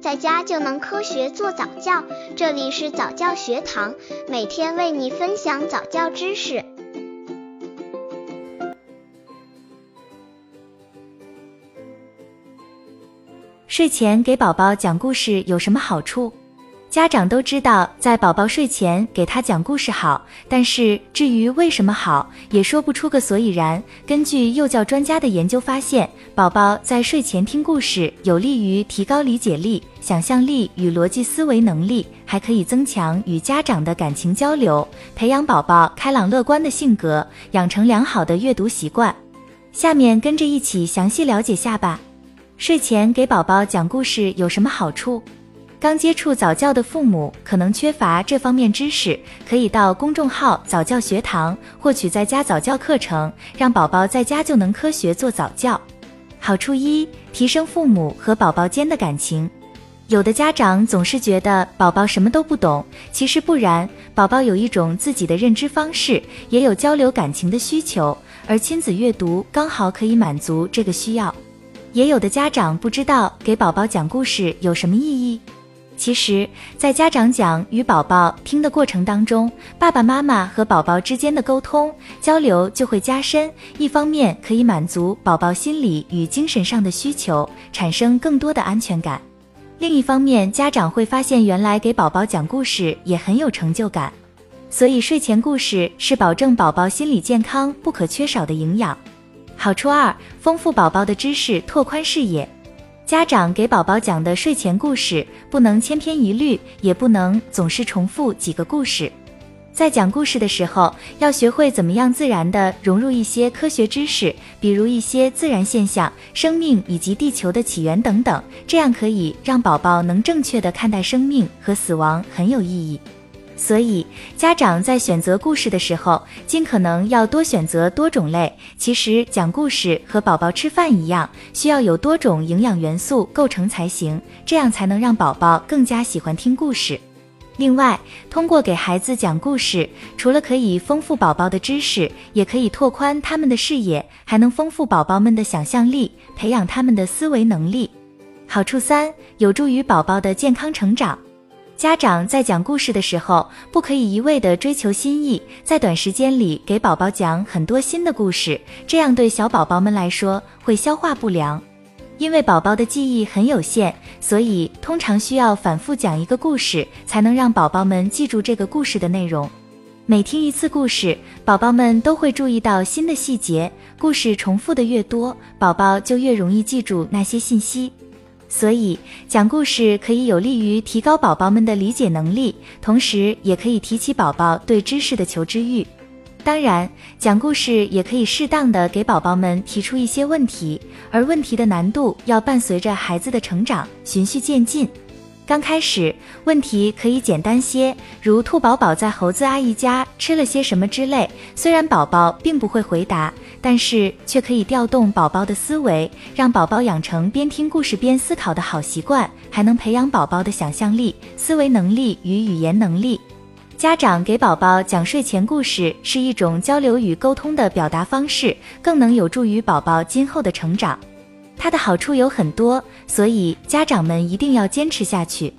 在家就能科学做早教。这里是早教学堂，每天为你分享早教知识。睡前给宝宝讲故事有什么好处？家长都知道，在宝宝睡前给他讲故事好，但是至于为什么好，也说不出个所以然。根据幼教专家的研究发现，宝宝在睡前听故事有利于提高理解力、想象力与逻辑思维能力，还可以增强与家长的感情交流，培养宝宝开朗乐观的性格，养成良好的阅读习惯。下面跟着一起详细了解下吧。睡前给宝宝讲故事有什么好处？刚接触早教的父母可能缺乏这方面知识，可以到公众号早教学堂获取在家早教课程，让宝宝在家就能科学做早教。好处一：提升父母和宝宝间的感情。有的家长总是觉得宝宝什么都不懂，其实不然，宝宝有一种自己的认知方式，也有交流感情的需求，而亲子阅读刚好可以满足这个需要。也有的家长不知道给宝宝讲故事有什么意义。其实，在家长讲与宝宝听的过程当中，爸爸妈妈和宝宝之间的沟通交流就会加深。一方面可以满足宝宝心理与精神上的需求，产生更多的安全感；另一方面，家长会发现原来给宝宝讲故事也很有成就感。所以，睡前故事是保证宝宝心理健康不可缺少的营养。好处二：丰富宝宝的知识，拓宽视野。家长给宝宝讲的睡前故事不能千篇一律，也不能总是重复几个故事。在讲故事的时候，要学会怎么样自然的融入一些科学知识，比如一些自然现象、生命以及地球的起源等等，这样可以让宝宝能正确的看待生命和死亡，很有意义。所以，家长在选择故事的时候，尽可能要多选择多种类。其实，讲故事和宝宝吃饭一样，需要有多种营养元素构成才行，这样才能让宝宝更加喜欢听故事。另外，通过给孩子讲故事，除了可以丰富宝宝的知识，也可以拓宽他们的视野，还能丰富宝宝们的想象力，培养他们的思维能力。好处三，有助于宝宝的健康成长。家长在讲故事的时候，不可以一味的追求新意，在短时间里给宝宝讲很多新的故事，这样对小宝宝们来说会消化不良。因为宝宝的记忆很有限，所以通常需要反复讲一个故事，才能让宝宝们记住这个故事的内容。每听一次故事，宝宝们都会注意到新的细节。故事重复的越多，宝宝就越容易记住那些信息。所以讲故事可以有利于提高宝宝们的理解能力，同时也可以提起宝宝对知识的求知欲。当然，讲故事也可以适当的给宝宝们提出一些问题，而问题的难度要伴随着孩子的成长循序渐进。刚开始问题可以简单些，如兔宝宝在猴子阿姨家吃了些什么之类。虽然宝宝并不会回答，但是却可以调动宝宝的思维，让宝宝养成边听故事边思考的好习惯，还能培养宝宝的想象力、思维能力与语言能力。家长给宝宝讲睡前故事是一种交流与沟通的表达方式，更能有助于宝宝今后的成长。它的好处有很多，所以家长们一定要坚持下去。